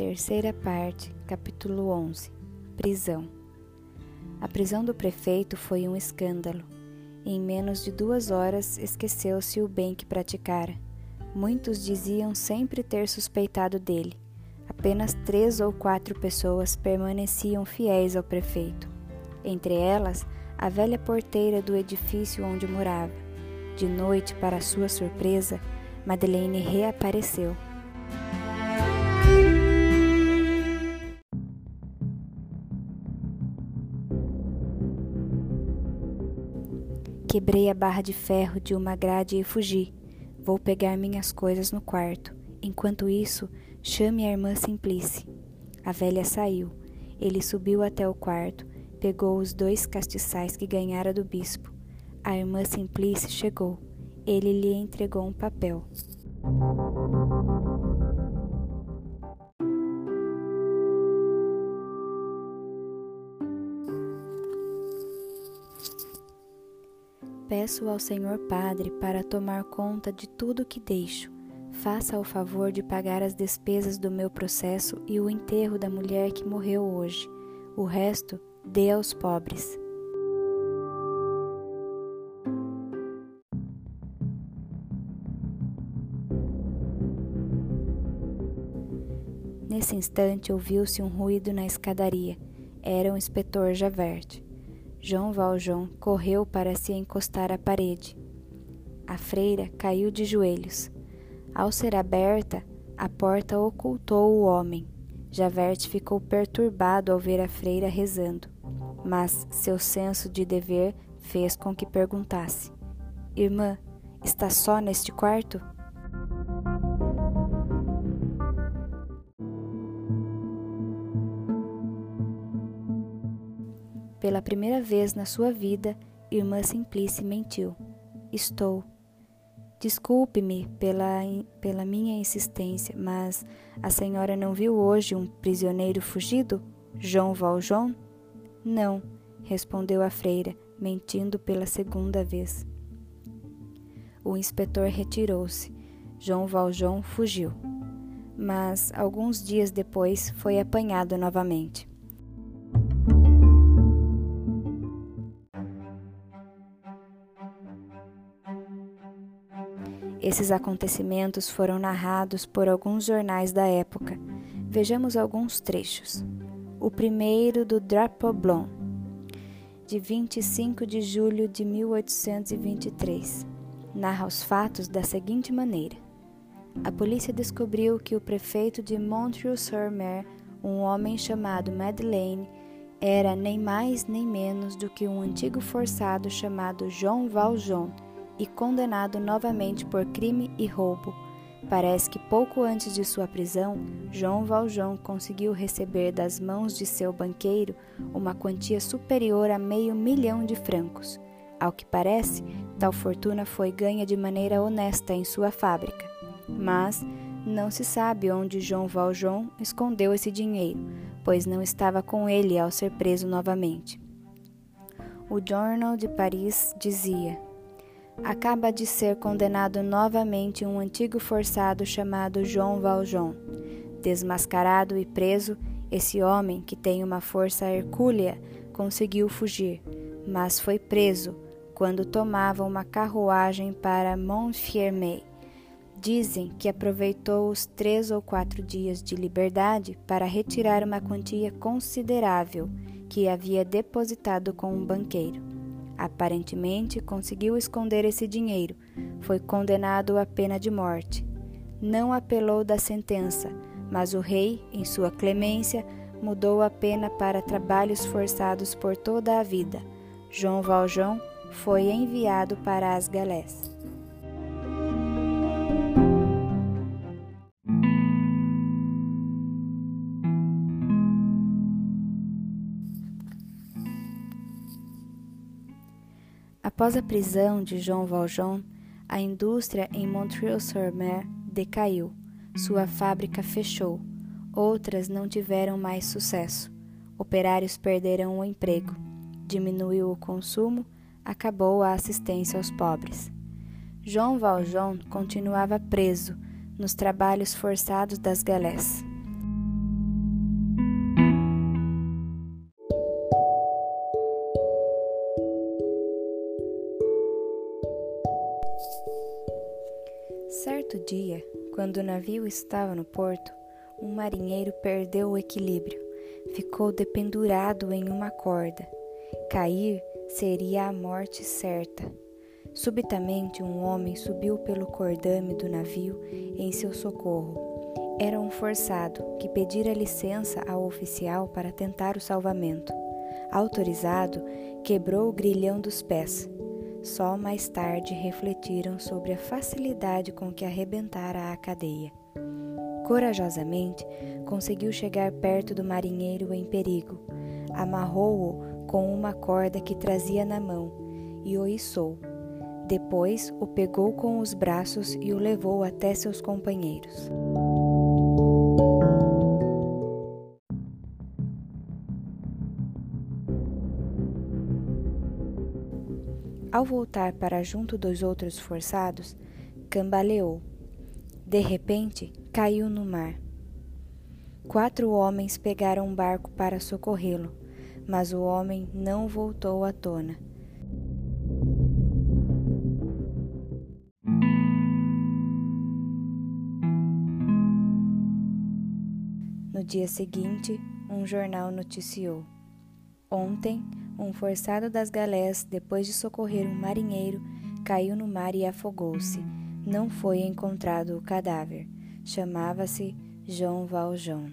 Terceira parte, capítulo 11 Prisão A prisão do prefeito foi um escândalo. Em menos de duas horas esqueceu-se o bem que praticara. Muitos diziam sempre ter suspeitado dele. Apenas três ou quatro pessoas permaneciam fiéis ao prefeito. Entre elas, a velha porteira do edifício onde morava. De noite, para sua surpresa, Madeleine reapareceu. Quebrei a barra de ferro de uma grade e fugi. Vou pegar minhas coisas no quarto. Enquanto isso, chame a irmã Simplice. A velha saiu. Ele subiu até o quarto, pegou os dois castiçais que ganhara do bispo. A irmã Simplice chegou. Ele lhe entregou um papel. Peço ao Senhor Padre para tomar conta de tudo que deixo. Faça o favor de pagar as despesas do meu processo e o enterro da mulher que morreu hoje. O resto, dê aos pobres. Nesse instante ouviu-se um ruído na escadaria. Era o inspetor Javert. João Valjean correu para se encostar à parede. A freira caiu de joelhos. Ao ser aberta, a porta ocultou o homem. Javert ficou perturbado ao ver a freira rezando, mas seu senso de dever fez com que perguntasse: Irmã, está só neste quarto? Pela primeira vez na sua vida, Irmã Simplice mentiu. Estou. Desculpe-me pela, pela minha insistência, mas a senhora não viu hoje um prisioneiro fugido? João Valjean? Não, respondeu a freira, mentindo pela segunda vez. O inspetor retirou-se. João Valjean fugiu. Mas, alguns dias depois, foi apanhado novamente. Esses acontecimentos foram narrados por alguns jornais da época. Vejamos alguns trechos. O primeiro do Drapeau Blanc, de 25 de julho de 1823, narra os fatos da seguinte maneira: A polícia descobriu que o prefeito de Montreuil-sur-Mer, um homem chamado Madeleine, era nem mais nem menos do que um antigo forçado chamado João Valjean e condenado novamente por crime e roubo. Parece que pouco antes de sua prisão, João Valjean conseguiu receber das mãos de seu banqueiro uma quantia superior a meio milhão de francos. Ao que parece, tal fortuna foi ganha de maneira honesta em sua fábrica. Mas não se sabe onde João Valjean escondeu esse dinheiro, pois não estava com ele ao ser preso novamente. O Journal de Paris dizia: acaba de ser condenado novamente um antigo forçado chamado João Valjean. Desmascarado e preso, esse homem, que tem uma força hercúlea, conseguiu fugir, mas foi preso quando tomava uma carruagem para Montfermeil. Dizem que aproveitou os três ou quatro dias de liberdade para retirar uma quantia considerável que havia depositado com um banqueiro. Aparentemente conseguiu esconder esse dinheiro. Foi condenado à pena de morte. Não apelou da sentença, mas o rei, em sua clemência, mudou a pena para trabalhos forçados por toda a vida. João Valjean foi enviado para as galés. Após a prisão de Jean Valjean, a indústria em Montreuil-sur-Mer decaiu. Sua fábrica fechou. Outras não tiveram mais sucesso. Operários perderam o emprego. Diminuiu o consumo, acabou a assistência aos pobres. João Valjean continuava preso nos trabalhos forçados das galés. Certo dia, quando o navio estava no porto, um marinheiro perdeu o equilíbrio, ficou dependurado em uma corda. Cair seria a morte certa. Subitamente, um homem subiu pelo cordame do navio em seu socorro. Era um forçado que pedira licença ao oficial para tentar o salvamento. Autorizado, quebrou o grilhão dos pés. Só mais tarde refletiram sobre a facilidade com que arrebentara a cadeia. Corajosamente, conseguiu chegar perto do marinheiro em perigo. Amarrou-o com uma corda que trazia na mão e o içou. Depois o pegou com os braços e o levou até seus companheiros. Ao voltar para junto dos outros forçados, cambaleou. De repente, caiu no mar. Quatro homens pegaram um barco para socorrê-lo, mas o homem não voltou à tona. No dia seguinte, um jornal noticiou: Ontem, um forçado das galés, depois de socorrer um marinheiro, caiu no mar e afogou-se. Não foi encontrado o cadáver. Chamava-se João Valjean.